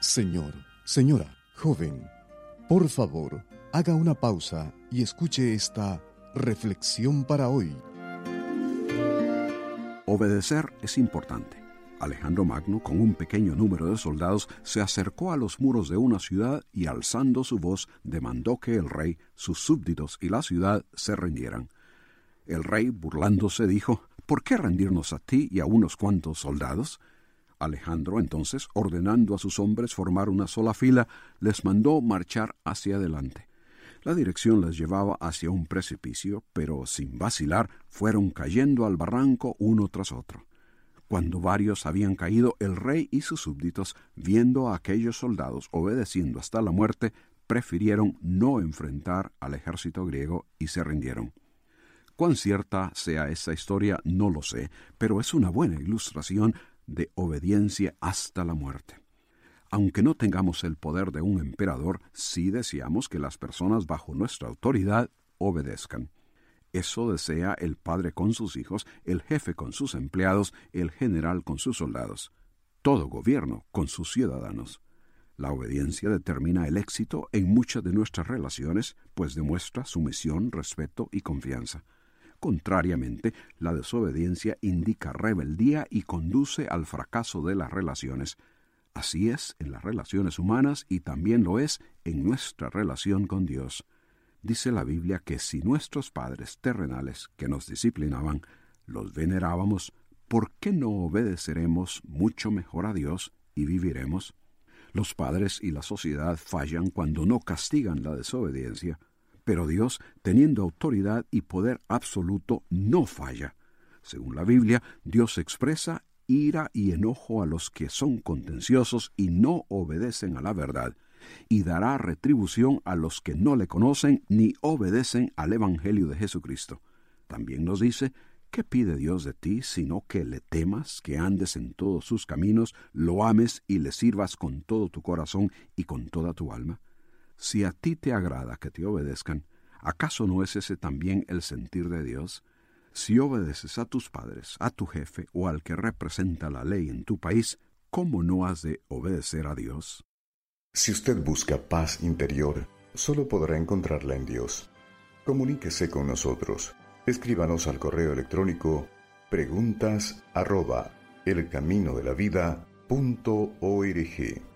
Señor, señora, joven, por favor, haga una pausa y escuche esta reflexión para hoy. Obedecer es importante. Alejandro Magno, con un pequeño número de soldados, se acercó a los muros de una ciudad y alzando su voz demandó que el rey, sus súbditos y la ciudad se rindieran. El rey, burlándose, dijo ¿Por qué rendirnos a ti y a unos cuantos soldados? Alejandro entonces, ordenando a sus hombres formar una sola fila, les mandó marchar hacia adelante. La dirección les llevaba hacia un precipicio, pero sin vacilar fueron cayendo al barranco uno tras otro. Cuando varios habían caído, el rey y sus súbditos, viendo a aquellos soldados obedeciendo hasta la muerte, prefirieron no enfrentar al ejército griego y se rindieron. Cuán cierta sea esa historia no lo sé, pero es una buena ilustración de obediencia hasta la muerte. Aunque no tengamos el poder de un emperador, sí deseamos que las personas bajo nuestra autoridad obedezcan. Eso desea el padre con sus hijos, el jefe con sus empleados, el general con sus soldados, todo gobierno con sus ciudadanos. La obediencia determina el éxito en muchas de nuestras relaciones, pues demuestra sumisión, respeto y confianza. Contrariamente, la desobediencia indica rebeldía y conduce al fracaso de las relaciones. Así es en las relaciones humanas y también lo es en nuestra relación con Dios. Dice la Biblia que si nuestros padres terrenales que nos disciplinaban los venerábamos, ¿por qué no obedeceremos mucho mejor a Dios y viviremos? Los padres y la sociedad fallan cuando no castigan la desobediencia, pero Dios, teniendo autoridad y poder absoluto, no falla. Según la Biblia, Dios expresa ira y enojo a los que son contenciosos y no obedecen a la verdad, y dará retribución a los que no le conocen ni obedecen al Evangelio de Jesucristo. También nos dice, ¿qué pide Dios de ti sino que le temas, que andes en todos sus caminos, lo ames y le sirvas con todo tu corazón y con toda tu alma? Si a ti te agrada que te obedezcan, ¿acaso no es ese también el sentir de Dios? Si obedeces a tus padres, a tu jefe o al que representa la ley en tu país, ¿cómo no has de obedecer a Dios? Si usted busca paz interior, solo podrá encontrarla en Dios. Comuníquese con nosotros. Escríbanos al correo electrónico preguntas arroba elcaminodelavida.org.